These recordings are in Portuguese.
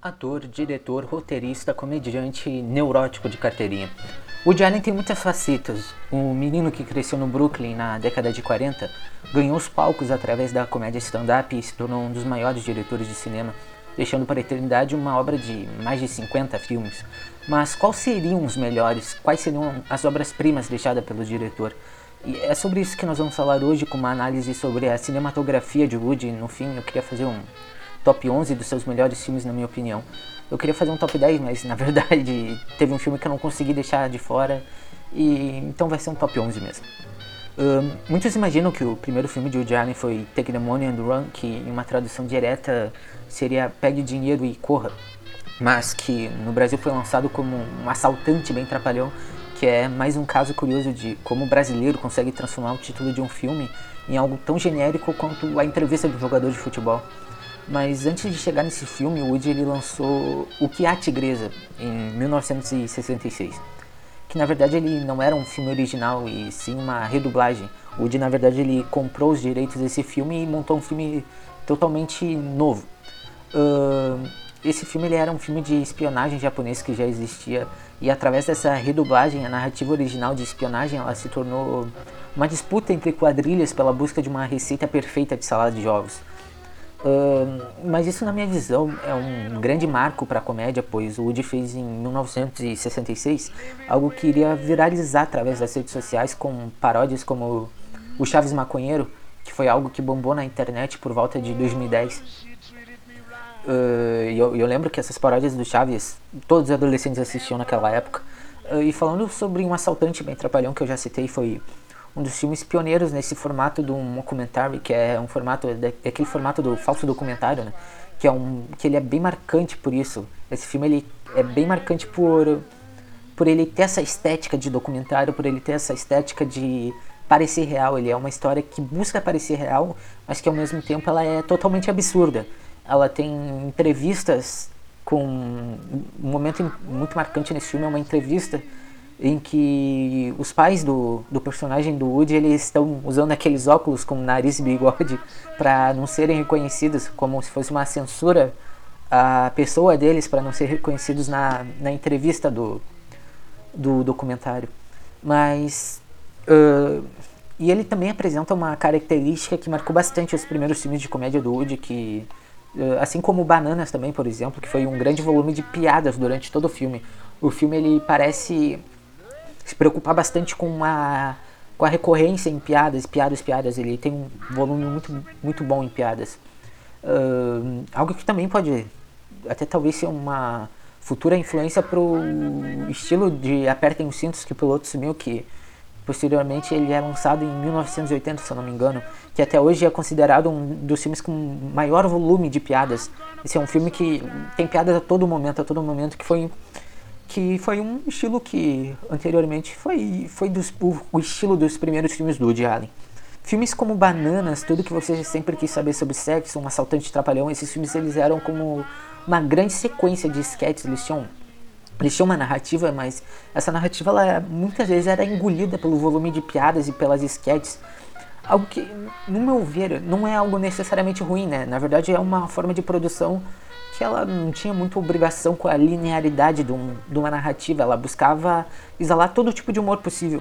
Ator, diretor, roteirista, comediante neurótico de carteirinha. Woody Allen tem muitas facetas. O menino que cresceu no Brooklyn na década de 40 ganhou os palcos através da comédia stand-up e se tornou um dos maiores diretores de cinema, deixando para a eternidade uma obra de mais de 50 filmes. Mas quais seriam os melhores? Quais seriam as obras-primas deixadas pelo diretor? E é sobre isso que nós vamos falar hoje, com uma análise sobre a cinematografia de Woody. No fim, eu queria fazer um top 11 dos seus melhores filmes, na minha opinião. Eu queria fazer um top 10, mas na verdade teve um filme que eu não consegui deixar de fora, e então vai ser um top 11 mesmo. Um, muitos imaginam que o primeiro filme de Woody Allen foi Take the Money and Run, que em uma tradução direta seria Pegue Dinheiro e Corra, mas que no Brasil foi lançado como um assaltante bem trapalhão, que é mais um caso curioso de como o brasileiro consegue transformar o título de um filme em algo tão genérico quanto a entrevista do jogador de futebol. Mas antes de chegar nesse filme, Woody ele lançou O Que Há Tigresa, em 1966. Que na verdade ele não era um filme original e sim uma redublagem. Woody na verdade ele comprou os direitos desse filme e montou um filme totalmente novo. Uh, esse filme ele era um filme de espionagem japonês que já existia e através dessa redublagem a narrativa original de espionagem ela se tornou uma disputa entre quadrilhas pela busca de uma receita perfeita de salada de ovos. Mas isso, na minha visão, é um grande marco para a comédia, pois o Woody fez em 1966 algo que iria viralizar através das redes sociais com paródias como o Chaves Maconheiro, que foi algo que bombou na internet por volta de 2010. Uh, eu, eu, lembro que essas paródias do Chaves, todos os adolescentes assistiam naquela época. Uh, e falando sobre um assaltante bem trapalhão que eu já citei, foi um dos filmes pioneiros nesse formato do documentário, que é um formato, é aquele formato do falso documentário, né? Que é um, que ele é bem marcante por isso. Esse filme ele é bem marcante por, por ele ter essa estética de documentário, por ele ter essa estética de parecer real. Ele é uma história que busca parecer real, mas que ao mesmo tempo ela é totalmente absurda. Ela tem entrevistas com um momento muito marcante nesse filme é uma entrevista em que os pais do, do personagem do Woody eles estão usando aqueles óculos com nariz e bigode para não serem reconhecidos como se fosse uma censura a pessoa deles para não ser reconhecidos na, na entrevista do, do documentário. Mas uh, e ele também apresenta uma característica que marcou bastante os primeiros filmes de comédia do Woody que assim como Bananas também por exemplo que foi um grande volume de piadas durante todo o filme. O filme ele parece se preocupar bastante com a, com a recorrência em piadas, piadas, piadas. Ele tem um volume muito, muito bom em piadas. Uh, algo que também pode até talvez ser uma futura influência para o estilo de Apertem os Cintos que o piloto sumiu, que posteriormente ele é lançado em 1980, se eu não me engano, que até hoje é considerado um dos filmes com maior volume de piadas. Esse é um filme que tem piadas a todo momento, a todo momento, que foi que foi um estilo que anteriormente foi, foi dos, o, o, estilo dos primeiros filmes do Woody Allen. Filmes como Bananas, tudo que você sempre quis saber sobre sexo, um assaltante trapalhão, esses filmes eles eram como uma grande sequência de sketches, eles tinham eles tinham uma narrativa, mas essa narrativa ela, muitas vezes era engolida pelo volume de piadas e pelas sketches. Algo que, no meu ver, não é algo necessariamente ruim, né? Na verdade, é uma forma de produção que ela não tinha muita obrigação com a linearidade de, um, de uma narrativa, ela buscava exalar todo tipo de humor possível.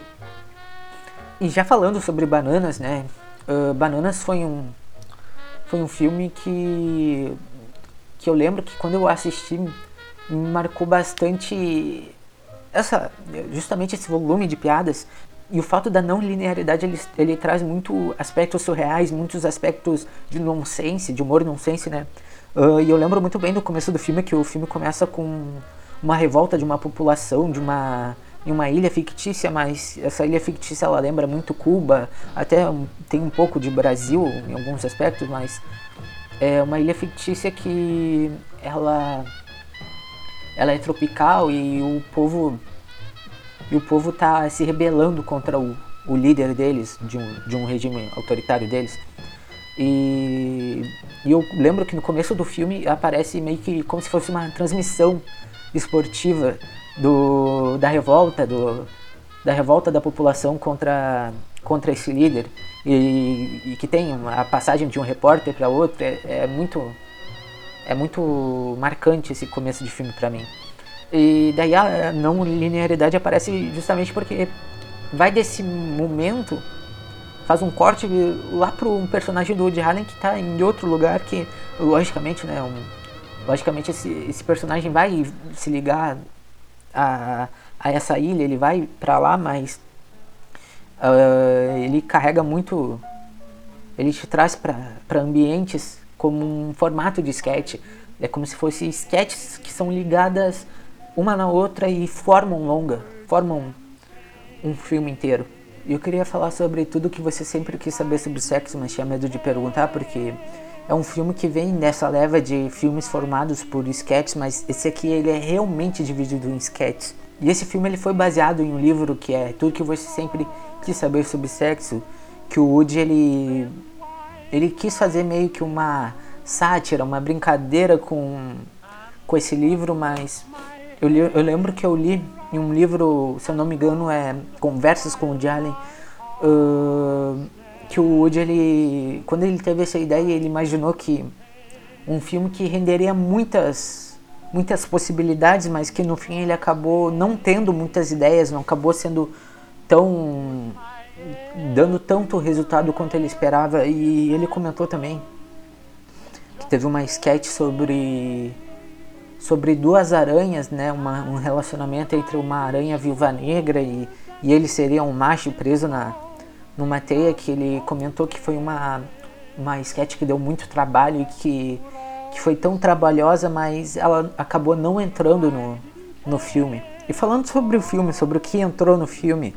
E já falando sobre Bananas, né? Uh, Bananas foi um foi um filme que que eu lembro que quando eu assisti me marcou bastante essa justamente esse volume de piadas e o fato da não linearidade ele, ele traz muito aspectos surreais, muitos aspectos de nonsense, de humor nonsense, né? Uh, e eu lembro muito bem do começo do filme que o filme começa com uma revolta de uma população de uma em uma ilha fictícia, mas essa ilha fictícia ela lembra muito Cuba, até tem um pouco de Brasil em alguns aspectos, mas é uma ilha fictícia que ela ela é tropical e o povo e o povo tá se rebelando contra o, o líder deles de um, de um regime autoritário deles. E, e, eu lembro que no começo do filme aparece meio que como se fosse uma transmissão esportiva do, da revolta do, da revolta da população contra contra esse líder e, e que tem a passagem de um repórter para outro é, é, muito É muito marcante esse começo de filme para mim. E daí a não linearidade aparece justamente porque vai desse momento, faz um corte lá para um personagem do Woody Allen que está em outro lugar que, logicamente, né, um, logicamente esse, esse personagem vai se ligar a, a essa ilha, ele vai para lá, mas uh, ele carrega muito, ele te traz para ambientes como um formato de sketch, é como se fossem sketches que são ligadas uma na outra e formam longa, formam um filme inteiro. E eu queria falar sobre tudo que você sempre quis saber sobre sexo, mas tinha medo de perguntar, porque é um filme que vem nessa leva de filmes formados por sketches, mas esse aqui ele é realmente dividido em sketches. E esse filme ele foi baseado em um livro que é Tudo que você sempre quis saber sobre sexo, que o Woody ele ele quis fazer meio que uma sátira, uma brincadeira com com esse livro, mas eu, eu lembro que eu li em um livro, se eu não me engano, é Conversas com o Woody Allen, uh, que o Woody, ele, quando ele teve essa ideia, ele imaginou que um filme que renderia muitas, muitas possibilidades, mas que no fim ele acabou não tendo muitas ideias, não acabou sendo tão dando tanto resultado quanto ele esperava. E ele comentou também que teve uma sketch sobre sobre duas aranhas, né, uma, um relacionamento entre uma aranha viúva negra e, e ele seria um macho preso na, numa teia que ele comentou que foi uma, uma sketch que deu muito trabalho e que, que foi tão trabalhosa, mas ela acabou não entrando no, no filme. E falando sobre o filme, sobre o que entrou no filme,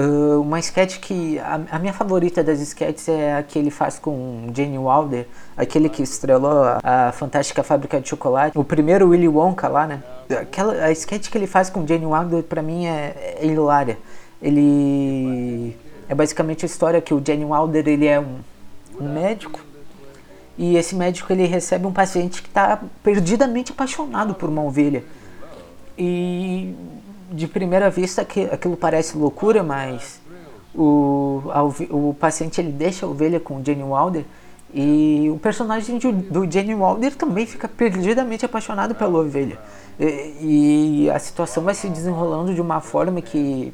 uh, uma sketch que. A, a, minha favorita das sketches é a que ele faz com Jane Wilder, aquele que estrelou a, a Fantástica Fábrica de Chocolate, o primeiro Willy Wonka lá, né? Aquela, a sketch que ele faz com Jane Wilder, pra mim, é, é hilária. Ele é basicamente a história que o Jenny Wilder ele é um, um médico e esse médico ele recebe um paciente que está perdidamente apaixonado por uma ovelha. E de primeira vista aquilo parece loucura, mas o, a, o paciente ele deixa a ovelha com o Jenny Wilder e o personagem de, do Jenny Wilder também fica perdidamente apaixonado pela ovelha. E, e a situação vai se desenrolando de uma forma que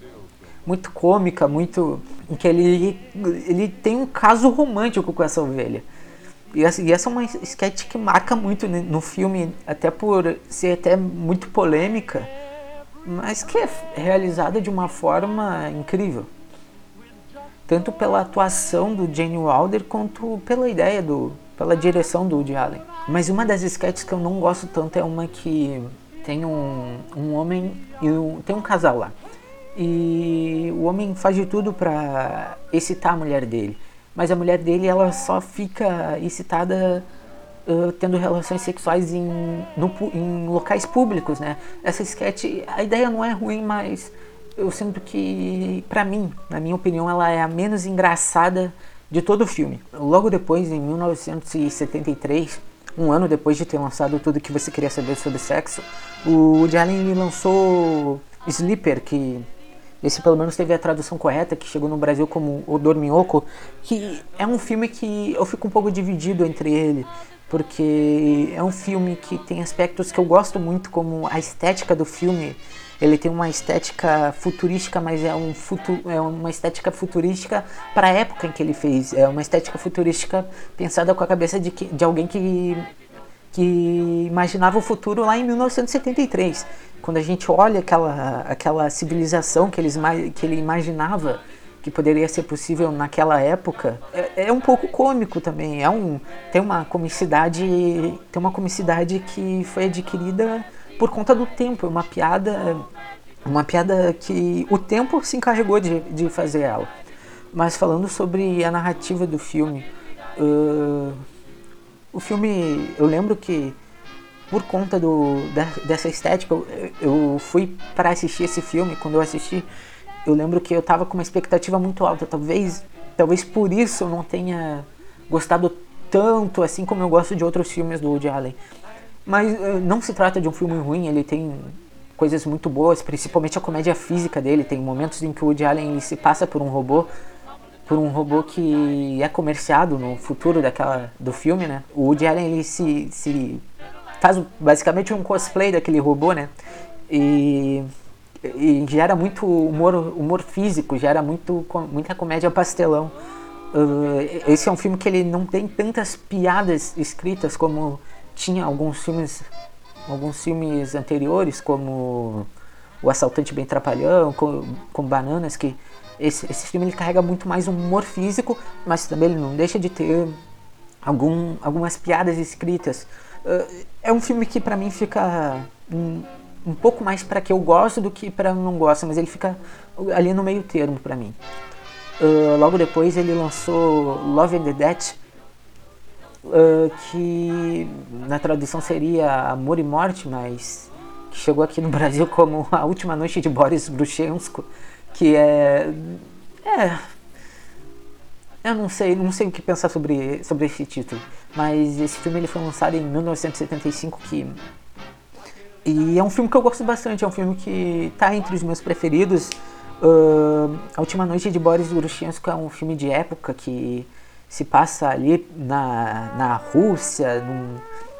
muito cômica, muito em que ele ele tem um caso romântico com essa ovelha. E essa, e essa é uma sketch que marca muito no filme, até por ser até muito polêmica, mas que é realizada de uma forma incrível. Tanto pela atuação do Jane Wilder quanto pela ideia do pela direção do Woody Allen. Mas uma das sketches que eu não gosto tanto é uma que tem um, um homem e um, tem um casal lá. E o homem faz de tudo para excitar a mulher dele. Mas a mulher dele ela só fica excitada tendo relações sexuais em, no, em locais públicos, né? Essa sketch, a ideia não é ruim, mas eu sinto que, para mim, na minha opinião, ela é a menos engraçada de todo o filme. Logo depois, em 1973, um ano depois de ter lançado tudo que você queria saber sobre sexo, o Woody Allen lançou Sleeper, que esse pelo menos teve a tradução correta, que chegou no Brasil como O Dorminhoco, que é um filme que eu fico um pouco dividido entre ele, porque é um filme que tem aspectos que eu gosto muito, como a estética do filme. Ele tem uma estética futurística, mas é, um futu é uma estética futurística para a época em que ele fez. É uma estética futurística pensada com a cabeça de, que, de alguém que que imaginava o futuro lá em 1973. Quando a gente olha aquela, aquela civilização que, eles, que ele imaginava que poderia ser possível naquela época, é, é, um pouco cômico também. É um, tem uma comicidade, tem uma comicidade que foi adquirida por conta do tempo, é uma piada, uma piada que o tempo se encarregou de, de fazer ela. Mas falando sobre a narrativa do filme, uh, o filme, eu lembro que por conta do, dessa estética, eu, eu fui para assistir esse filme. Quando eu assisti, eu lembro que eu tava com uma expectativa muito alta. Talvez, talvez por isso eu não tenha gostado tanto assim como eu gosto de outros filmes do Woody Allen. Mas uh, não se trata de um filme ruim, ele tem coisas muito boas, principalmente a comédia física dele. Tem momentos em que o Woody Allen se passa por um robô por um robô que é comerciado no futuro daquela do filme, né? O Woody Allen ele se, se faz basicamente um cosplay daquele robô, né? E, e gera muito humor, humor físico, gera muito, muita comédia pastelão. Uh, esse é um filme que ele não tem tantas piadas escritas como tinha alguns filmes, alguns filmes anteriores, como O Assaltante Bem Trapalhão, com, com Bananas, que esse, esse filme ele carrega muito mais humor físico, mas também ele não deixa de ter algum, algumas piadas escritas. Uh, é um filme que para mim fica um, pouco mais para que eu gosto do que para não gosto, mas ele fica ali no meio termo para mim. Uh, logo depois ele lançou Love and the Death, uh, que na tradução seria Amor e Morte, mas que chegou aqui no Brasil como A Última Noite de Boris Bruchensko, que é é eu não sei, não sei o que pensar sobre, sobre esse título, mas esse filme ele foi lançado em 1975 que e é um filme que eu gosto bastante, é um filme que está entre os meus preferidos. Uh, a Última Noite de Boris Urushenko é um filme de época que se passa ali na, na Rússia, num,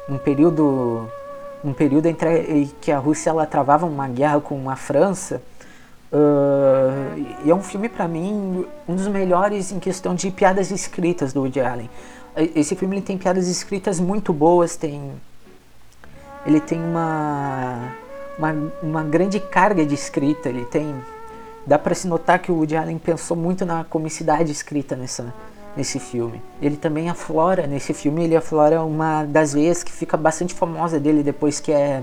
num período um período entre que a Rússia ela travava uma guerra com a França. Uh, e é um filme para mim um dos melhores em questão de piadas escritas do Woody Allen. Esse filme ele tem piadas escritas muito boas, tem ele tem uma, uma, uma grande carga de escrita, ele tem dá para se notar que o Woody Allen pensou muito na comicidade escrita nessa nesse filme. Ele também aflora nesse filme, ele aflora uma das veias que fica bastante famosa dele depois que é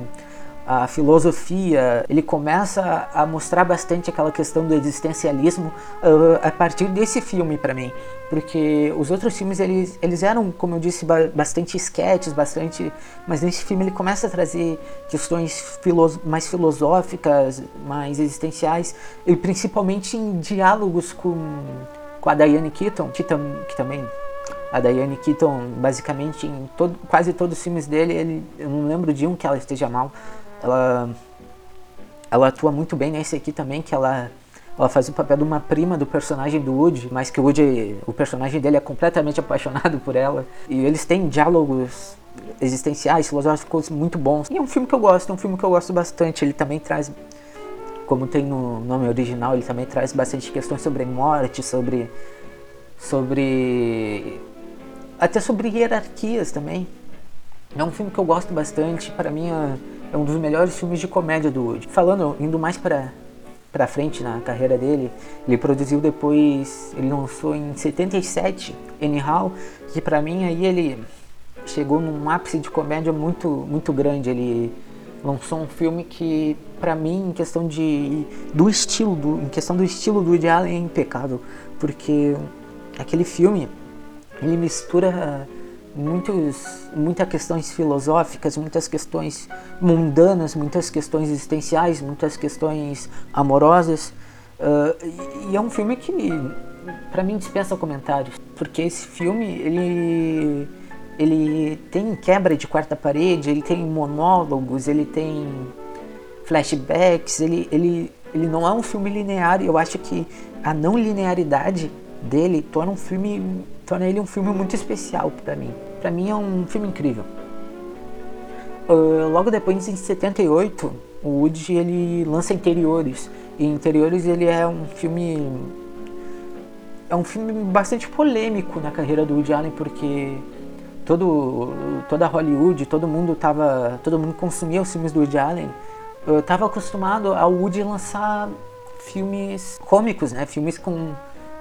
a filosofia, ele começa a mostrar bastante aquela questão do existencialismo uh, a partir desse filme para mim, porque os outros filmes eles, eles eram, como eu disse, ba bastante sketches, bastante, mas nesse filme ele começa a trazer questões filo mais filosóficas, mais existenciais e principalmente em diálogos com com a Diane Keaton, que, tam, que também a Diane Keaton basicamente em todo, quase todos os filmes dele, ele, eu não lembro de um que ela esteja mal, ela, ela atua muito bem nesse aqui também, que ela, ela faz o papel de uma prima do personagem do Woody, mas que o Woody, o personagem dele é completamente apaixonado por ela. E eles têm diálogos existenciais, filosóficos muito bons. E é um filme que eu gosto, é um filme que eu gosto bastante. Ele também traz, como tem no nome original, ele também traz bastante questões sobre morte, sobre sobre até sobre hierarquias também. É um filme que eu gosto bastante, para mim é um dos melhores filmes de comédia do Woody. Falando, indo mais para para frente na carreira dele, ele produziu depois, ele lançou em 77 Anyhow, que para mim aí ele chegou num ápice de comédia muito muito grande. Ele lançou um filme que para mim em questão de do estilo do, em questão do estilo do Woody Allen é impecável, porque aquele filme ele mistura muitos, muitas questões filosóficas, muitas questões mundanas, muitas questões existenciais, muitas questões amorosas. Uh, e é um filme que, para mim, dispensa comentários, porque esse filme ele ele tem quebra de quarta parede, ele tem monólogos, ele tem flashbacks, ele, ele, ele não é um filme linear eu acho que a não linearidade dele torna um filme torna ele um filme muito especial para mim. Para mim é um filme incrível. Uh, logo depois, em 78, o Woody ele lança Interiores. E Interiores ele é um filme é um filme bastante polêmico na carreira do Woody Allen porque todo toda Hollywood, todo mundo tava, todo mundo consumia os filmes do Woody Allen. Eu tava acostumado ao Woody lançar filmes cômicos, né? Filmes com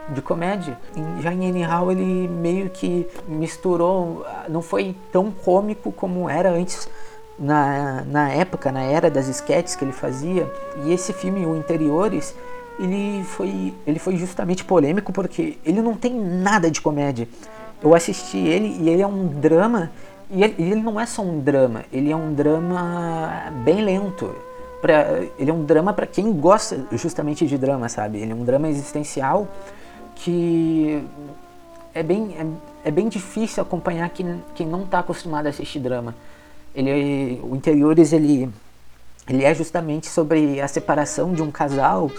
de comédia. Já em Anyhow ele meio que misturou, não foi tão cômico como era antes na, na época, na era das esquetes que ele fazia. E esse filme, O Interiores, ele foi, ele foi justamente polêmico porque ele não tem nada de comédia. Eu assisti ele e ele é um drama, e ele, ele não é só um drama, ele é um drama bem lento. Pra, ele é um drama para quem gosta justamente de drama, sabe? Ele é um drama existencial que é bem, é, é bem difícil acompanhar quem, quem não está acostumado a assistir drama. Ele, o Interiores ele, ele é justamente sobre a separação de um casal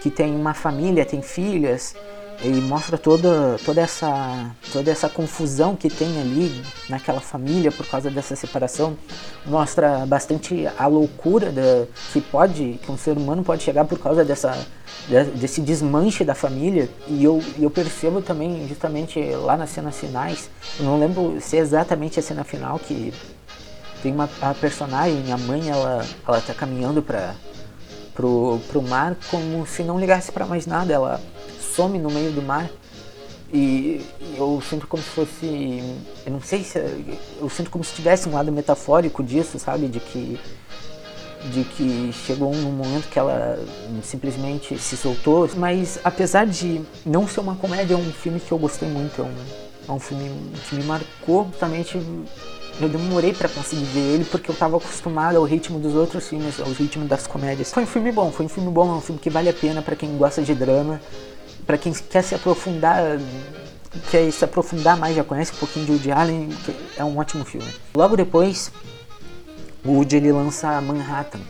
que tem uma família, tem filhas, ele mostra toda, toda, essa, toda essa confusão que tem ali naquela família por causa dessa separação. Mostra bastante a loucura da, que pode, que um ser humano pode chegar por causa dessa, desse desmanche da família. E eu, eu percebo também, justamente lá nas cenas finais, eu não lembro se é exatamente a cena final que tem uma a personagem, a mãe, ela, ela tá caminhando para pro, pro mar como se não ligasse para mais nada. Ela some no meio do mar e eu sinto como se fosse, eu não sei se, eu sinto como se tivesse um lado metafórico disso, sabe, de que de que chegou um momento que ela simplesmente se soltou, mas apesar de não ser uma comédia, é um filme que eu gostei muito, é um, é um filme que me marcou. Justamente eu demorei para conseguir ver ele porque eu estava acostumado ao ritmo dos outros filmes, ao ritmo das comédias. Foi um filme bom, foi um filme bom, é um filme que vale a pena para quem gosta de drama para quem quer se aprofundar, quer se aprofundar mais, já conhece um pouquinho de Woody Allen, é um ótimo filme. Logo depois, o Woody ele lança Manhattan.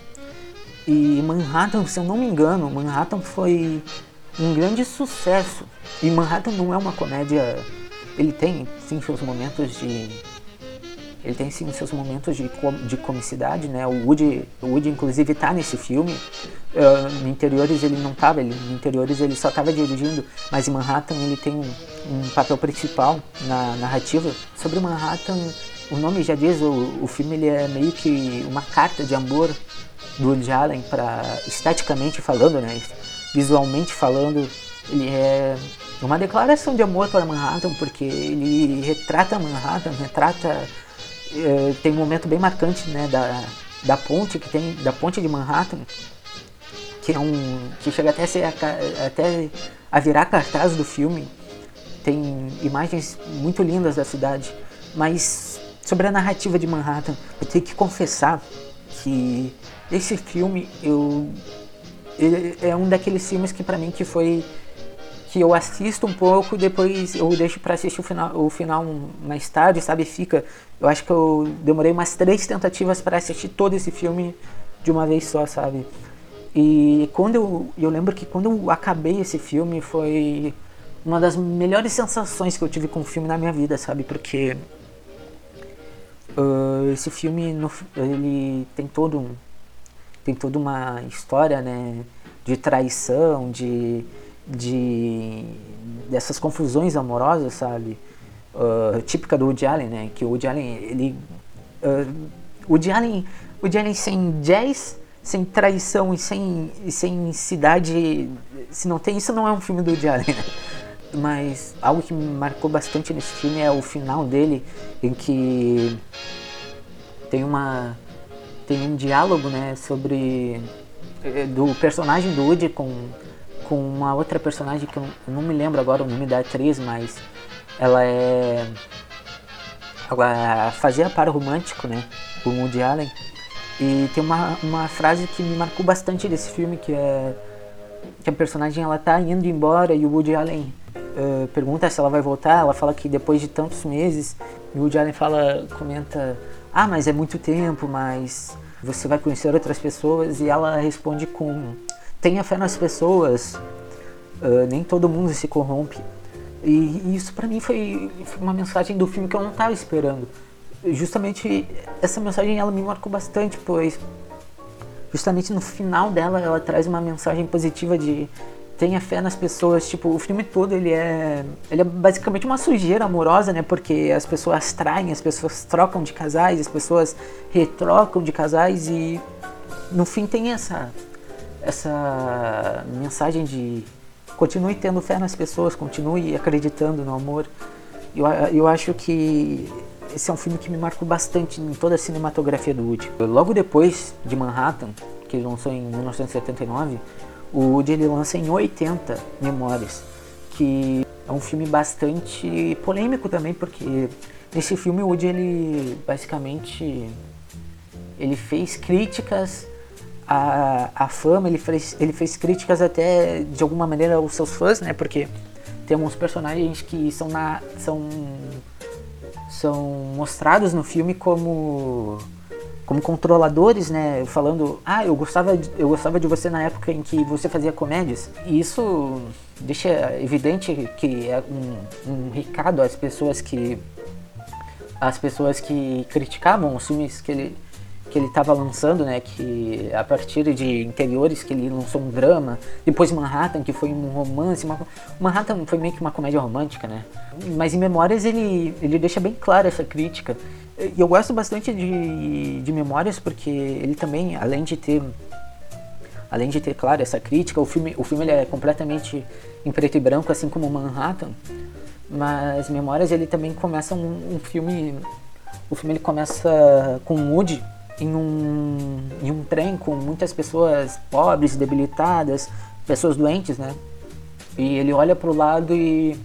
E Manhattan, se eu não me engano, Manhattan foi um grande sucesso. E Manhattan não é uma comédia, ele tem sim seus momentos de ele tem sim seus momentos de, de comicidade, né? O Woody, o Woody inclusive está nesse filme. Uh, interiores ele não estava, ele, no interiores ele só estava dirigindo, mas em Manhattan ele tem um, um, papel principal na narrativa. Sobre Manhattan, o nome já diz, o, o filme ele é meio que uma carta de amor do Woody Allen para esteticamente falando, né? Visualmente falando, ele é uma declaração de amor para Manhattan porque ele retrata Manhattan, retrata é, tem um momento bem marcante né, da, da ponte que tem da ponte de Manhattan que é um que chega até a ser até a virar cartaz do filme. Tem imagens muito lindas da cidade mas sobre a narrativa de Manhattan eu tenho que confessar que esse filme eu é um daqueles filmes que para mim que foi que eu assisto um pouco e depois eu deixo para assistir o final, o final mais tarde, sabe? Fica. Eu acho que eu demorei umas três tentativas para assistir todo esse filme de uma vez só, sabe? E quando eu, eu lembro que quando eu acabei esse filme foi uma das melhores sensações que eu tive com o filme na minha vida, sabe? Porque uh, esse filme no, ele tem todo um, tem toda uma história, né? De traição, de de dessas confusões amorosas, sabe? Uh, típica do Woody Allen, né? Que o Woody Allen, ele... Uh, Woody Allen, Woody Allen sem jazz, sem traição e sem, e sem cidade... Se não tem isso, não é um filme do Woody Allen, né? Mas algo que me marcou bastante nesse filme é o final dele, em que tem uma... Tem um diálogo, né? Sobre... Eh, do personagem do Woody com com uma outra personagem que eu não me lembro agora o nome da atriz, mas ela é. Ela fazia par romântico, né? O Woody Allen. E tem uma, uma frase que me marcou bastante desse filme, que é que a personagem ela tá indo embora e o Woody Allen uh, pergunta se ela vai voltar, ela fala que depois de tantos meses, e o Woody Allen fala, comenta, ah, mas é muito tempo, mas você vai conhecer outras pessoas, e ela responde com tenha fé nas pessoas, uh, nem todo mundo se corrompe. E, isso para mim foi, foi, uma mensagem do filme que eu não estava esperando. Justamente essa mensagem ela me marcou bastante, pois justamente no final dela ela traz uma mensagem positiva de tenha fé nas pessoas. Tipo, o filme todo ele é, ele é basicamente uma sujeira amorosa, né? Porque as pessoas traem, as pessoas trocam de casais, as pessoas retrocam de casais e no fim tem essa essa mensagem de continue tendo fé nas pessoas, continue acreditando no amor. Eu, eu acho que esse é um filme que me marcou bastante em toda a cinematografia do Woody. Logo depois de Manhattan, que ele lançou em 1979, o Woody ele lança em 80 Memórias, que é um filme bastante polêmico também, porque nesse filme o Woody ele basicamente ele fez críticas a, a fama, ele fez, ele fez críticas até de alguma maneira aos seus fãs, né? Porque temos personagens que são, na, são, são mostrados no filme como como controladores, né? Falando, ah, eu gostava, de, eu gostava de você na época em que você fazia comédias. E isso deixa evidente que é um, um recado às pessoas que as pessoas que criticavam os filmes que ele que ele estava lançando, né, que a partir de interiores que ele lançou um drama, depois Manhattan que foi um romance, uma, Manhattan foi meio que uma comédia romântica, né? Mas em Memórias ele ele deixa bem clara essa crítica. E eu gosto bastante de, de Memórias porque ele também, além de ter além de ter claro essa crítica, o filme o filme ele é completamente em preto e branco, assim como Manhattan. Mas Memórias ele também começa um, um filme o filme ele começa com Woody em um, em um trem com muitas pessoas pobres, debilitadas, pessoas doentes, né? E ele olha para o lado e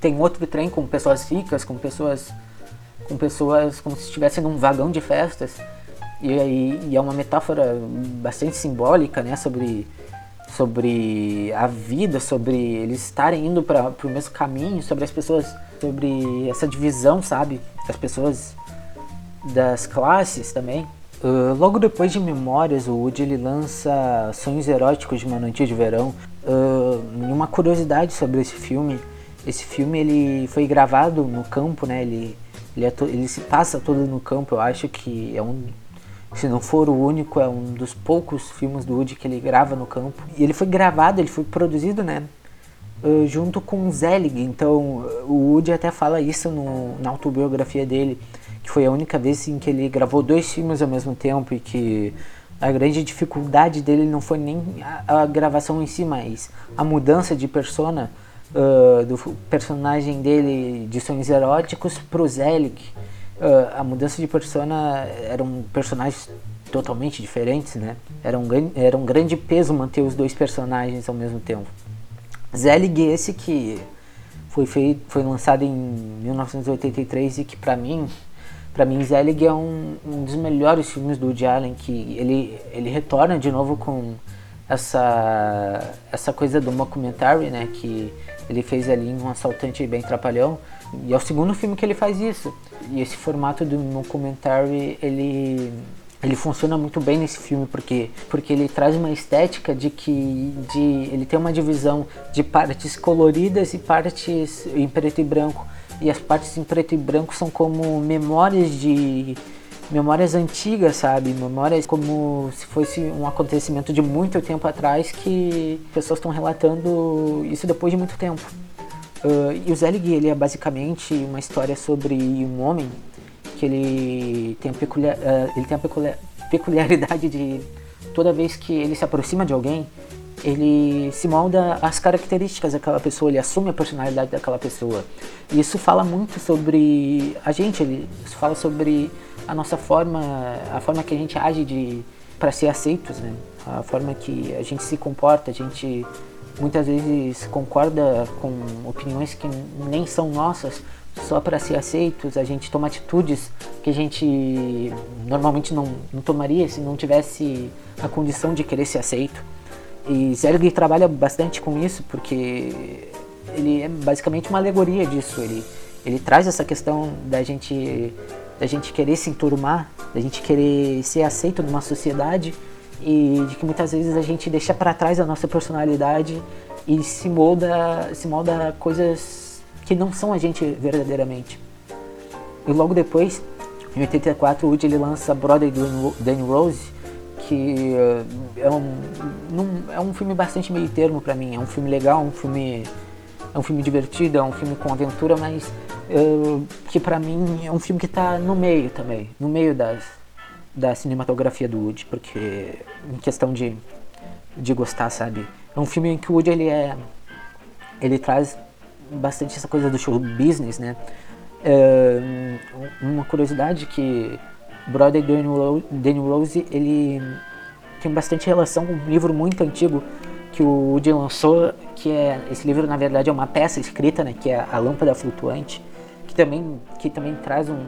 tem outro trem com pessoas ricas, com pessoas com pessoas como se estivessem num vagão de festas. E, e, e é uma metáfora bastante simbólica, né, sobre sobre a vida, sobre eles estarem indo para o mesmo caminho, sobre as pessoas, sobre essa divisão, sabe, das pessoas das classes também. Uh, logo depois de Memórias, o Woody ele lança Sonhos Eróticos de uma Noite de Verão. Uh, uma curiosidade sobre esse filme, esse filme ele foi gravado no campo, né? Ele, ele, é ele se passa todo no campo. Eu acho que é um, se não for o único, é um dos poucos filmes do Woody que ele grava no campo. E ele foi gravado, ele foi produzido, né? Uh, junto com Zelig. Então o Woody até fala isso no, na autobiografia dele que foi a única vez em que ele gravou dois filmes ao mesmo tempo e que a grande dificuldade dele não foi nem a, a gravação em si, mas a mudança de persona uh, do personagem dele de sonhos eróticos pro Zelig. Uh, a mudança de persona eram personagens totalmente diferentes, né? Era um, era um grande peso manter os dois personagens ao mesmo tempo. Zelig esse que foi feito, foi lançado em 1983 e que para mim para mim Zelig é um, um, dos melhores filmes do Woody Allen que ele ele retorna de novo com essa essa coisa do mockumentary, né, que ele fez ali um assaltante bem trapalhão. E é o segundo filme que ele faz isso. E esse formato do mockumentary, ele ele funciona muito bem nesse filme porque porque ele traz uma estética de que de ele tem uma divisão de partes coloridas e partes em preto e branco e as partes em preto e branco são como memórias de memórias antigas, sabe? Memórias como se fosse um acontecimento de muito tempo atrás que pessoas estão relatando isso depois de muito tempo. Uh, e o Zelig, ele é basicamente uma história sobre um homem que ele tem a, peculiar, uh, ele tem a peculiar, peculiaridade de toda vez que ele se aproxima de alguém, ele se molda às características daquela pessoa, ele assume a personalidade daquela pessoa. E isso fala muito sobre a gente, ele, isso fala sobre a nossa forma, a forma que a gente age para ser aceitos, né? A forma que a gente se comporta, a gente muitas vezes concorda com opiniões que nem são nossas só para ser aceitos, a gente toma atitudes que a gente normalmente não, não tomaria se não tivesse a condição de querer ser aceito. E Zelig trabalha bastante com isso porque ele é basicamente uma alegoria disso. Ele, ele traz essa questão da gente, da gente querer se enturmar, da gente querer ser aceito numa sociedade e de que muitas vezes a gente deixa para trás a nossa personalidade e se molda, se molda coisas que não são a gente verdadeiramente. E logo depois, em 84, o Woody ele lança Brother Danny Rose, que eh, é um, é um filme bastante meio termo para mim. É um filme legal, um filme é um filme divertido, é um filme com aventura, mas uh, que para mim é um filme que tá no meio também, no meio das, da cinematografia do Woody, porque em questão de, de gostar, sabe? É um filme em que o Woody ele é ele traz bastante essa coisa do show business, né? Uh, uma curiosidade que brother Danny Rose, ele tem bastante relação com um livro muito antigo que o Woody lançou, que é esse livro na verdade é uma peça escrita, né, que é a Lâmpada Flutuante, que também que também traz um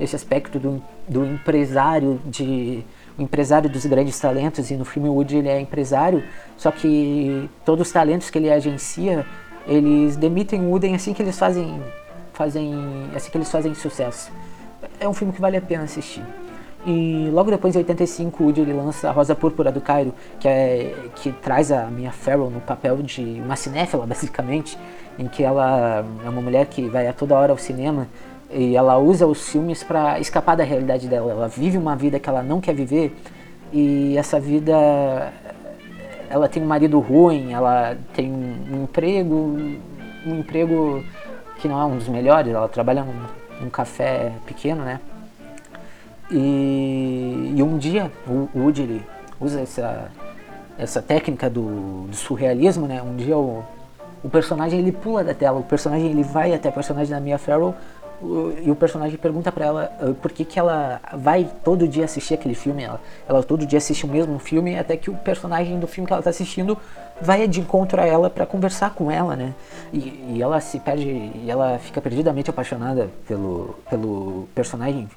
esse aspecto do, do empresário de o empresário dos grandes talentos e no filme Woody ele é empresário, só que todos os talentos que ele agencia, eles demitem o Woody assim que eles fazem fazem assim que eles fazem sucesso é um filme que vale a pena assistir. E logo depois, em 85, o Woody ele lança A Rosa Púrpura do Cairo, que, é, que traz a Mia Farrow no papel de uma cinéfila, basicamente, em que ela é uma mulher que vai a toda hora ao cinema e ela usa os filmes para escapar da realidade dela. Ela vive uma vida que ela não quer viver e essa vida ela tem um marido ruim, ela tem um emprego, um emprego que não é um dos melhores, ela trabalha num, café pequeno, né? E, e um dia o, Woody usa essa, essa técnica do, do surrealismo, né? Um dia o, o personagem ele pula da tela, o personagem ele vai até a personagem da Mia Farrow e o personagem pergunta para ela uh, por que, que ela vai todo dia assistir aquele filme. Ela, ela todo dia assiste o mesmo filme, até que o personagem do filme que ela tá assistindo vai de encontro a ela para conversar com ela, né? E, e, ela se perde, e ela fica perdidamente apaixonada pelo, pelo personagem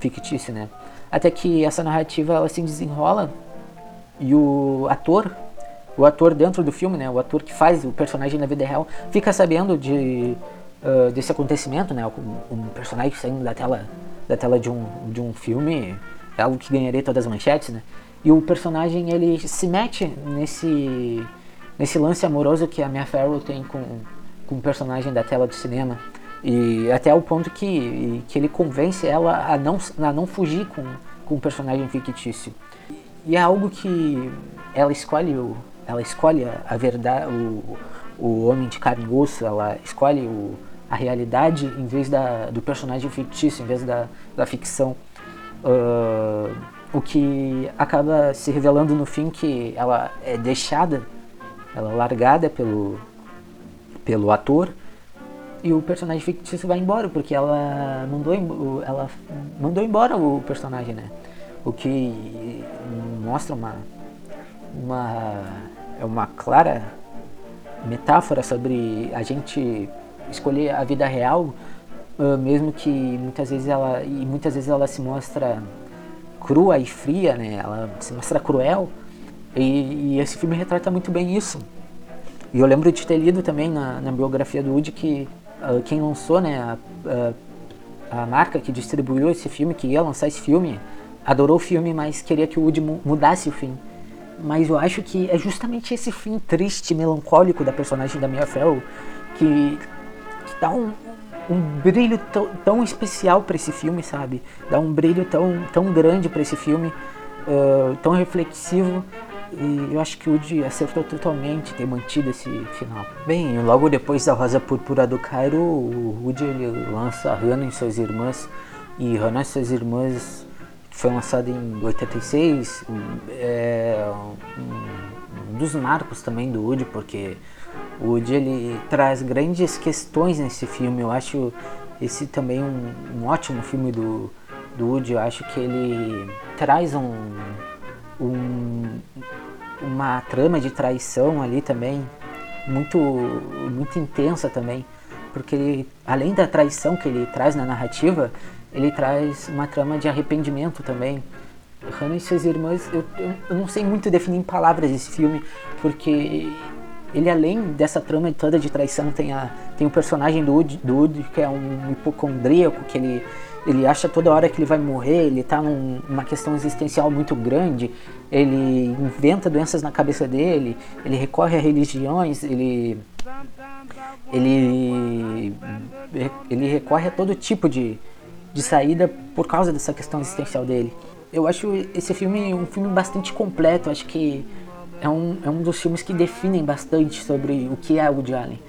fictício, né? Até que essa narrativa ela se desenrola e o ator, o ator dentro do filme, né? O ator que faz o personagem na vida real, fica sabendo de uh, desse acontecimento, né? Um, um, personagem saindo da tela, da tela de um, de um filme é algo que ganharia todas as manchetes, né? E o personagem ele se mete nesse nesse lance amoroso que a Mia Farrow tem com, com o personagem da tela do cinema. E até o ponto que, que ele convence ela a não, a não fugir com, com o personagem fictício. E é algo que ela escolhe, o, ela escolhe a verdade, o, o homem de carne e osso, ela escolhe o, a realidade em vez da, do personagem fictício, em vez da, da ficção. Uh, o que acaba se revelando no fim que ela é deixada, ela é largada pelo, pelo ator e o personagem fictício vai embora porque ela mandou ela mandou embora o personagem, né? O que mostra uma uma é uma clara metáfora sobre a gente escolher a vida real, uh, mesmo que muitas vezes ela e muitas vezes ela se mostra crua e fria, né? Ela se mostra cruel e, e esse filme retrata muito bem isso. E eu lembro de ter lido também na, na biografia do Woody que uh, quem lançou, né, a, a, a, marca que distribuiu esse filme, que ia lançar esse filme, adorou o filme, mas queria que o Woody mudasse o fim. Mas eu acho que é justamente esse fim triste, melancólico da personagem da Mia Farrow que dá um, um brilho tão, especial para esse filme, sabe? Dá um brilho tão, tão grande para esse filme, uh, tão reflexivo. E eu acho que o Woody acertou totalmente ter mantido esse final. Bem, logo depois da Rosa Púrpura do Cairo, o Woody lança Hannah e suas irmãs. E Hannah e suas irmãs foi lançado em 86. É um dos marcos também do Woody, porque o Woody ele traz grandes questões nesse filme. Eu acho esse também um, um ótimo filme do, do Woody. Eu acho que ele traz um, um, uma trama de traição ali também muito, muito intensa também. Porque ele, além da traição que ele traz na narrativa, ele traz uma trama de arrependimento também. Hannah e suas irmãs, eu, eu, eu não sei muito definir em palavras esse filme, porque ele além dessa trama toda de traição tem, a, tem o personagem do Woody, do que é um hipocondríaco, que ele, ele acha toda hora que ele vai morrer, ele está numa questão existencial muito grande, ele inventa doenças na cabeça dele, ele recorre a religiões, ele ele ele recorre a todo tipo de, de saída por causa dessa questão existencial dele. Eu acho esse filme um filme bastante completo, acho que é um, é um dos filmes que definem bastante sobre o que é Woody Allen.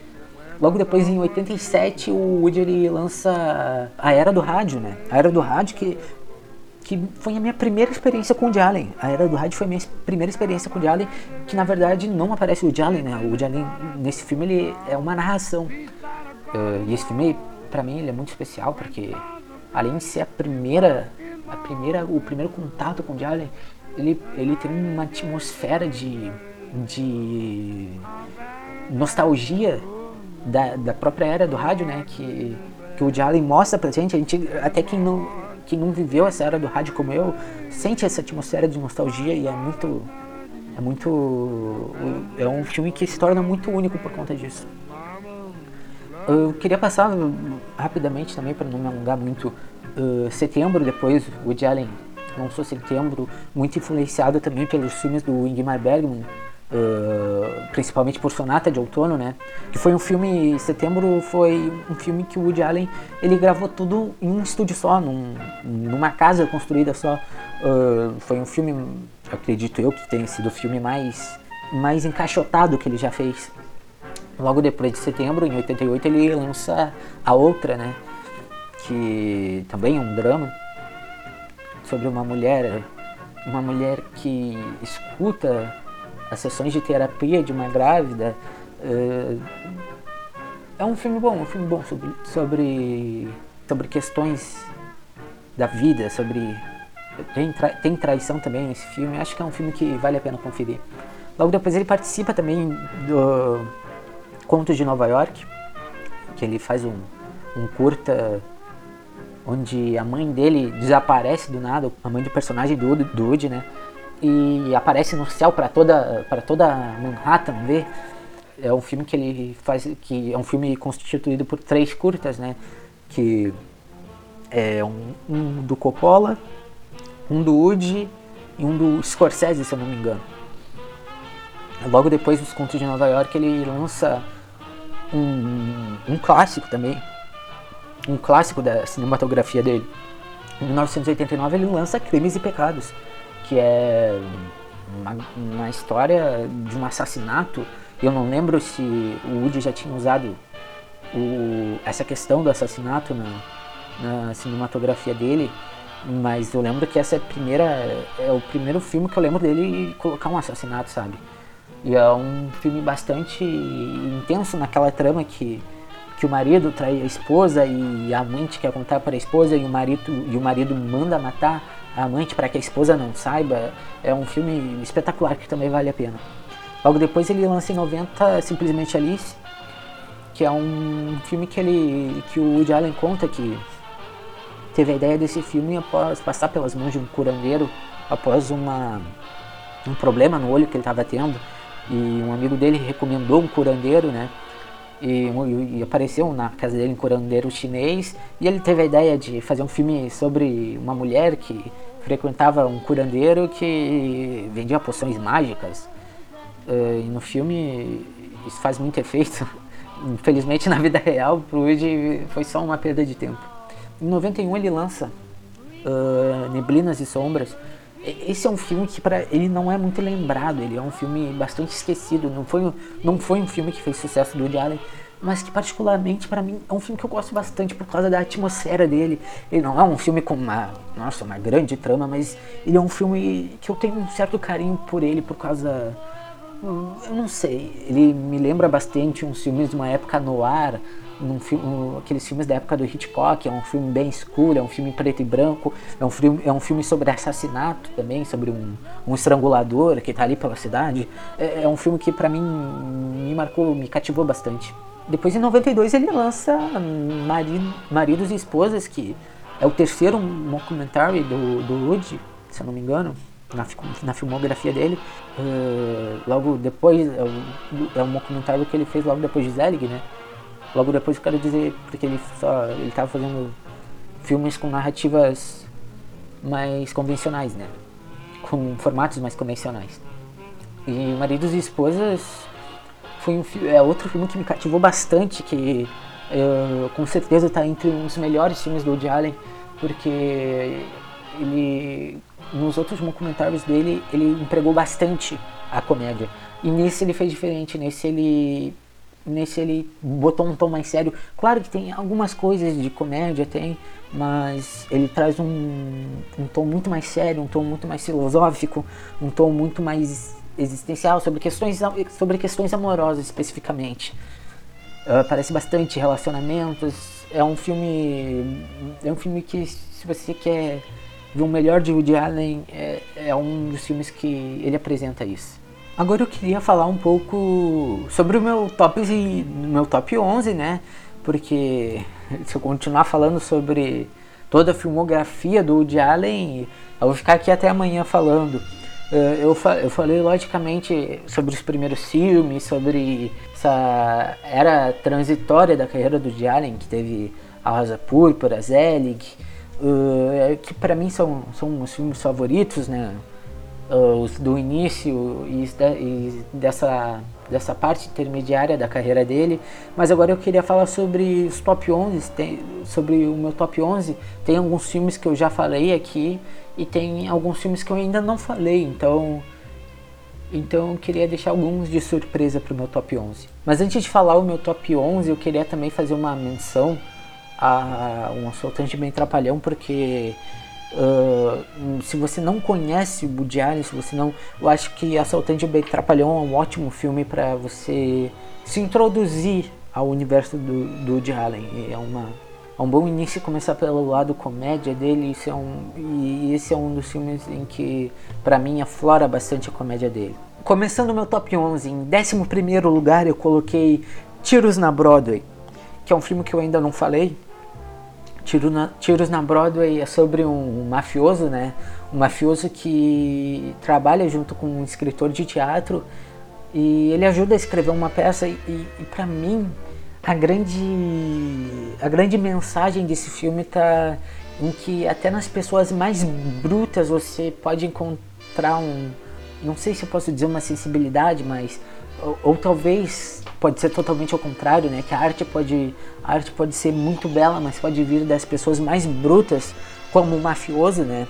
Logo depois, em 87, o Woody ele lança a Era do Rádio, né? A Era do Rádio que, que foi a minha primeira experiência com o Woody Allen. A Era do Rádio foi a minha primeira experiência com o Woody Allen, que na verdade não aparece o Woody Allen, né? O Woody Allen, nesse filme, ele é uma narração. Uh, e esse filme, para mim, ele é muito especial, porque além de ser a primeira, a primeira o primeiro contato com o Woody Allen, ele, ele tem uma atmosfera de, de nostalgia da, da própria era do rádio, né? Que, que o Allen mostra pra gente, a gente até quem não, quem não viveu essa era do rádio como eu, sente essa atmosfera de nostalgia e é muito. É muito. É um filme que se torna muito único por conta disso. Eu queria passar rapidamente também, para não me alongar muito. Uh, setembro, depois, o Allen lançou Setembro, muito influenciado também pelos filmes do Ingmar Bergman, uh, principalmente por Sonata de Outono, né? Que foi um filme, Setembro foi um filme que o Woody Allen ele gravou tudo em um estúdio só, num, numa casa construída só. Uh, foi um filme, acredito eu, que tenha sido o filme mais, mais encaixotado que ele já fez. Logo depois de Setembro, em 88, ele lança a outra, né? Que também é um drama sobre uma mulher, uma mulher que escuta as sessões de terapia de uma grávida. Uh, é um filme bom, um filme bom sobre, sobre, sobre questões da vida, sobre. Tem, tra, tem traição também nesse filme, acho que é um filme que vale a pena conferir. Logo depois ele participa também do Contos de Nova York, que ele faz um, um curta onde a mãe dele desaparece do nada, a mãe do personagem do, do Woody, né? E aparece no céu para toda para toda Manhattan ver. É um filme que ele faz que é um filme constituído por três curtas, né? Que é um, um do Coppola, um do Woody e um do Scorsese, se eu não me engano. Logo depois dos Contos de Nova York, ele lança um, um clássico também, um clássico da cinematografia dele. Em 1989 ele lança Crimes e Pecados, que é uma, uma história de um assassinato. Eu não lembro se o Woody já tinha usado o, essa questão do assassinato na, na cinematografia dele, mas eu lembro que essa é primeira é o primeiro filme que eu lembro dele colocar um assassinato, sabe? E é um filme bastante intenso naquela trama que que o marido trai a esposa e a amante quer contar para a esposa e o marido e o marido manda matar a amante para que a esposa não saiba. É um filme espetacular que também vale a pena. Logo depois ele lança em 90 simplesmente Alice, que é um filme que ele que o Woody Allen conta que teve a ideia desse filme após passar pelas mãos de um curandeiro após uma um problema no olho que ele estava tendo e um amigo dele recomendou um curandeiro, né? E, e, apareceu na casa dele um curandeiro chinês e ele teve a ideia de fazer um filme sobre uma mulher que frequentava um curandeiro que vendia poções mágicas. Uh, e no filme isso faz muito efeito infelizmente na vida real pro Woody foi só uma perda de tempo. Em 91 ele lança uh, Neblinas e Sombras esse é um filme que para ele não é muito lembrado, ele é um filme bastante esquecido, não foi, não foi um filme que fez sucesso do Woody mas que particularmente para mim é um filme que eu gosto bastante por causa da atmosfera dele. Ele não é um filme com uma, nossa, uma grande trama, mas ele é um filme que eu tenho um certo carinho por ele por causa eu não sei, ele me lembra bastante uns filmes de uma época no ar, um filme, um, aqueles filmes da época do Hitchcock, é um filme bem escuro, é um filme preto e branco, é um filme, é um filme sobre assassinato também, sobre um, um estrangulador que está ali pela cidade. É, é um filme que para mim me marcou, me cativou bastante. Depois em 92 ele lança Marido, Maridos e Esposas, que é o terceiro documentário do, do Woody, se eu não me engano, na, na filmografia dele. Uh, logo depois, é, é um documentário que ele fez logo depois de Zelig, né? Logo depois eu quero dizer, porque ele só ele estava fazendo filmes com narrativas mais convencionais, né? Com formatos mais convencionais. E Maridos e Esposas foi um, é outro filme que me cativou bastante, que eu, com certeza está entre os melhores filmes do Woody Allen, porque ele nos outros documentários dele ele empregou bastante a comédia e nesse ele fez diferente nesse ele nesse ele botou um tom mais sério. Claro que tem algumas coisas de comédia, tem, mas ele traz um, um tom muito mais sério, um tom muito mais filosófico, um tom muito mais existencial sobre questões, sobre questões amorosas especificamente. Uh, parece bastante relacionamentos. É um filme, é um filme que se você quer ver o melhor de Woody Allen, é, é um dos filmes que ele apresenta isso. Agora eu queria falar um pouco sobre o meu top, meu top 11, né? Porque se eu continuar falando sobre toda a filmografia do Woody Allen, eu vou ficar aqui até amanhã falando. Eh, eu, eu falei logicamente sobre os primeiros filmes, sobre essa era transitória da carreira do Woody Allen, que teve A Rosa Púrpura, Zelig, uh, que para mim são, são os filmes favoritos, né? Uh, os do início e, dessa, dessa parte intermediária da carreira dele. Mas agora eu queria falar sobre os top 11, tem, sobre o meu top 11. Tem alguns filmes que eu já falei aqui e tem alguns filmes que eu ainda não falei, então então eu queria deixar alguns de surpresa para o meu top 11. Mas antes de falar o meu top 11, eu queria também fazer uma menção a um assaltante bem trapalhão, porque uh, se você não conhece o Woody Allen, se você não, eu acho que Assaltante bem trapalhão é um ótimo filme para você se introduzir ao universo do, do Woody Allen. É uma é um bom início começar pelo lado comédia dele. Isso é um, e esse é um dos filmes em que, para mim, aflora bastante a comédia dele. Começando meu top 11, em 11 lugar eu coloquei Tiros na Broadway, que é um filme que eu ainda não falei. Tiro na, Tiros na Broadway é sobre um, um mafioso, né? Um mafioso que trabalha junto com um escritor de teatro e ele ajuda a escrever uma peça e, e, e para mim a grande a grande mensagem desse filme está em que até nas pessoas mais brutas você pode encontrar um não sei se eu posso dizer uma sensibilidade mas ou, ou talvez pode ser totalmente ao contrário né que a arte pode a arte pode ser muito bela mas pode vir das pessoas mais brutas como o mafioso né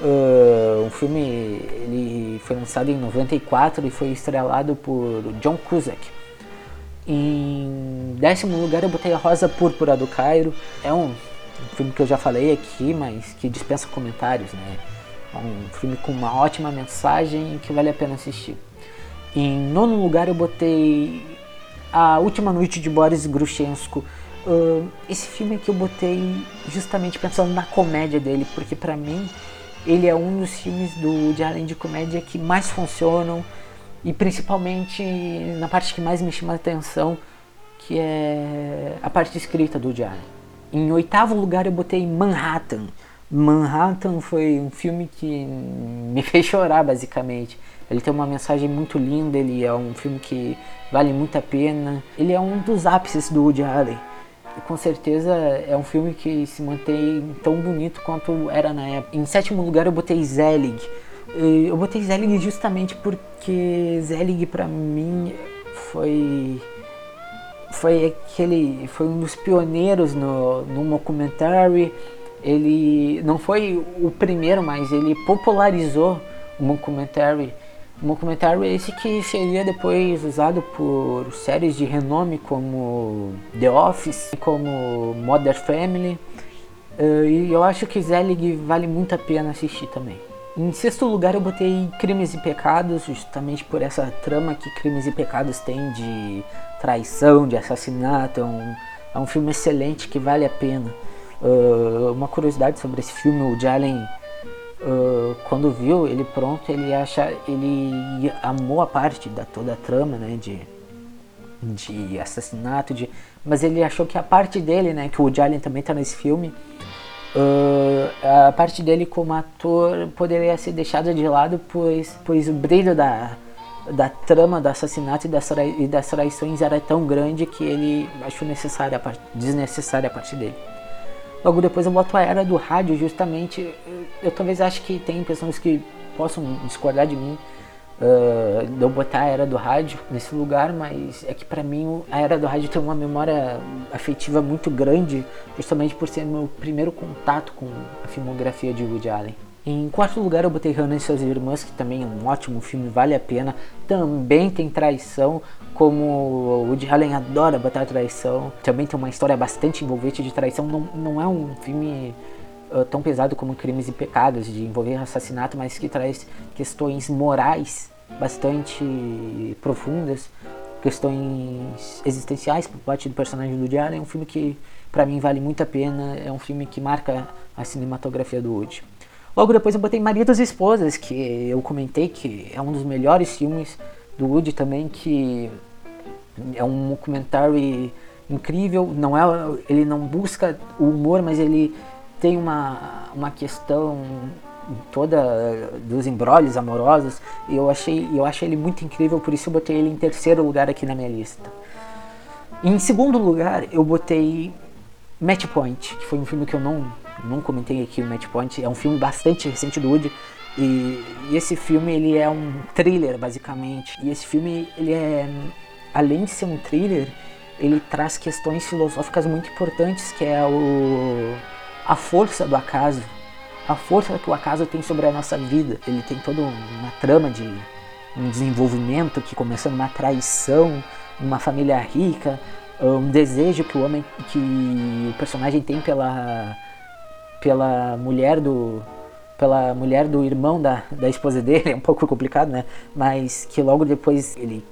uh, o filme ele foi lançado em 94 e foi estrelado por John Cusack em décimo lugar eu botei a Rosa Púrpura do Cairo. É um, um filme que eu já falei aqui, mas que dispensa comentários, né? É um filme com uma ótima mensagem que vale a pena assistir. Em nono lugar eu botei A Última Noite de Boris Grushensko. Uh, esse filme que eu botei justamente pensando na comédia dele, porque para mim ele é um dos filmes do de Allen de comédia que mais funcionam e principalmente na parte que mais me chama a atenção, que é a parte escrita do Woody Em oitavo lugar eu botei Manhattan. Manhattan foi um filme que me fez chorar basicamente. Ele tem uma mensagem muito linda, ele é um filme que vale muito a pena. Ele é um dos ápices do Woody Allen. E com certeza é um filme que se mantém tão bonito quanto era na época. Em sétimo lugar eu botei Zelig eu botei Zelig justamente porque Zelig para mim foi foi aquele foi um dos pioneiros no, no documentary. Ele não foi o primeiro, mas ele popularizou o documentary. O documentary é esse que seria depois usado por séries de renome como The Office, como Modern Family. Uh, e eu acho que Zelig vale muito a pena assistir também. Em sexto lugar eu botei Crimes e Pecados, justamente por essa trama que Crimes e Pecados tem de traição, de assassinato. É um, é um filme excelente que vale a pena. Uh, uma curiosidade sobre esse filme, o Jalen, uh, quando viu ele pronto, ele acha, ele amou a parte da toda a trama, né, de, de assassinato, de, mas ele achou que a parte dele, né, que o Jalen também está nesse filme, Uh, a parte dele como ator poderia ser deixada de lado, pois, pois o brilho da, da trama do assassinato e das, e das traições era tão grande que ele achou necessária a desnecessária a parte dele. Logo depois eu boto a era do rádio, justamente. Eu, talvez acho que tem pessoas que possam discordar de mim, uh, de eu botar a era do rádio nesse lugar, mas é que para mim a era do rádio tem uma memória afetiva muito grande, justamente por ser meu primeiro contato com a filmografia de Woody Allen. Em quarto lugar eu botei Hannah e suas irmãs, que também é um ótimo filme, vale a pena. Também tem traição, como o Woody Allen adora botar traição. Também tem uma história bastante envolvente de traição. Não, não é um filme uh, tão pesado como Crimes e Pecados, de envolver assassinato, mas que traz questões morais bastante profundas, questões existenciais por parte do personagem do Diário. É um filme que, para mim, vale muito a pena. É um filme que marca a cinematografia do Woody. Logo depois eu botei Maridos e Esposas, que eu comentei que é um dos melhores filmes do Woody também, que é um documentário incrível. Não é, ele não busca o humor, mas ele tem uma, uma questão toda dos embrólios amorosos. E eu achei, eu achei ele muito incrível, por isso eu botei ele em terceiro lugar aqui na minha lista. Em segundo lugar, eu botei Match Point, que foi um filme que eu não, não comentei aqui o Match Point, é um filme bastante recente do Woody. E, e, esse filme ele é um thriller basicamente. E esse filme ele é além de ser um thriller, ele traz questões filosóficas muito importantes, que é o a força do acaso, a força que o acaso tem sobre a nossa vida. Ele tem toda uma trama de um desenvolvimento que começa numa traição, numa família rica, um desejo que o homem, que o personagem tem pela pela mulher do pela mulher do irmão da, da esposa dele, é um pouco complicado, né? Mas que logo depois ele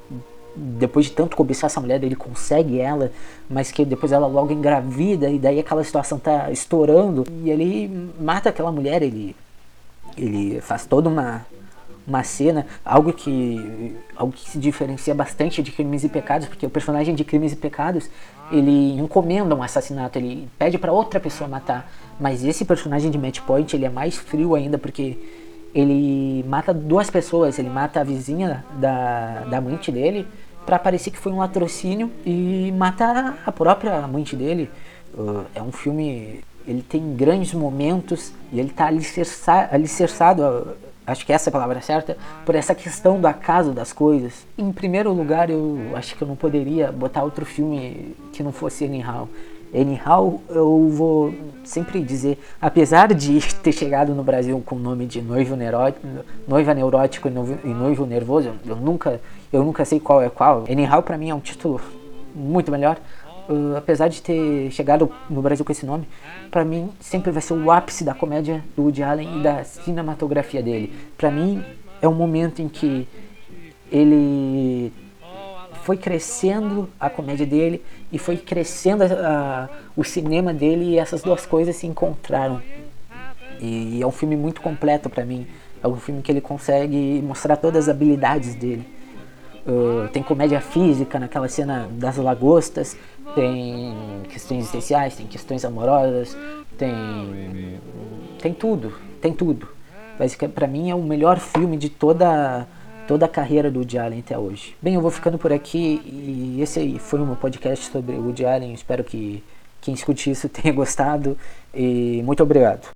depois de tanto cobiçar essa mulher, ele consegue ela, mas que depois ela logo engravida e daí aquela situação tá estourando e ele mata aquela mulher, ele ele faz toda uma uma cena, algo que algo que se diferencia bastante de Crimes e Pecados, porque o personagem de Crimes e Pecados, ele encomenda um assassinato, ele pede para outra pessoa matar, mas esse personagem de Match Point, ele é mais frio ainda porque ele mata duas pessoas, ele mata a vizinha da, da amante dele para parecer que foi um latrocínio e mata a própria amante dele. Uh, é um filme, ele tem grandes momentos e ele está alicerça, alicerçado, uh, acho que essa é a palavra certa, por essa questão do acaso das coisas. Em primeiro lugar, eu acho que eu não poderia botar outro filme que não fosse Anyhow. Anyhow, eu vou sempre dizer, apesar de ter chegado no Brasil com o nome de noivo neurótico, noiva neurótico e noivo nervoso, eu nunca, eu nunca sei qual é qual. Anyhow para mim é um título muito melhor. Uh, apesar de ter chegado no Brasil com esse nome, para mim sempre vai ser o ápice da comédia do Woody Allen e da cinematografia dele. Para mim é um momento em que ele foi crescendo a comédia dele e foi crescendo a, a, o cinema dele e essas duas coisas se encontraram. E é um filme muito completo para mim. É um filme que ele consegue mostrar todas as habilidades dele. Uh, tem comédia física naquela cena das lagostas, tem questões essenciais, tem questões amorosas, tem tem tudo, tem tudo. Mas para mim é o melhor filme de toda toda a carreira do Woody Allen até hoje. Bem, eu vou ficando por aqui e esse aí foi meu podcast sobre o Woody Allen. Espero que quem escute isso tenha gostado e muito obrigado.